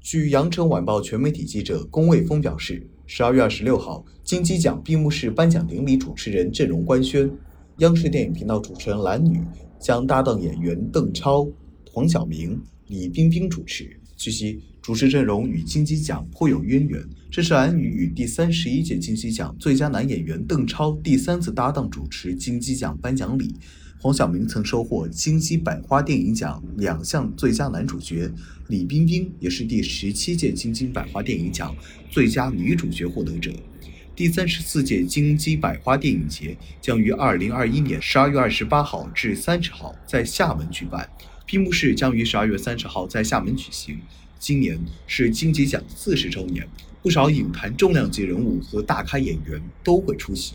据羊城晚报全媒体记者龚卫峰表示，十二月二十六号，金鸡奖闭幕式颁奖典礼主持人阵容官宣，央视电影频道主持人蓝女将搭档演员邓超、黄晓明、李冰冰主持。据悉，主持阵容与金鸡奖颇有渊源，这是蓝女与第三十一届金鸡奖最佳男演员邓超第三次搭档主持金鸡奖颁奖礼。黄晓明曾收获金鸡百花电影奖两项最佳男主角，李冰冰也是第十七届金鸡百花电影奖最佳女主角获得者。第三十四届金鸡百花电影节将于二零二一年十二月二十八号至三十号在厦门举办，闭幕式将于十二月三十号在厦门举行。今年是金鸡奖四十周年，不少影坛重量级人物和大咖演员都会出席。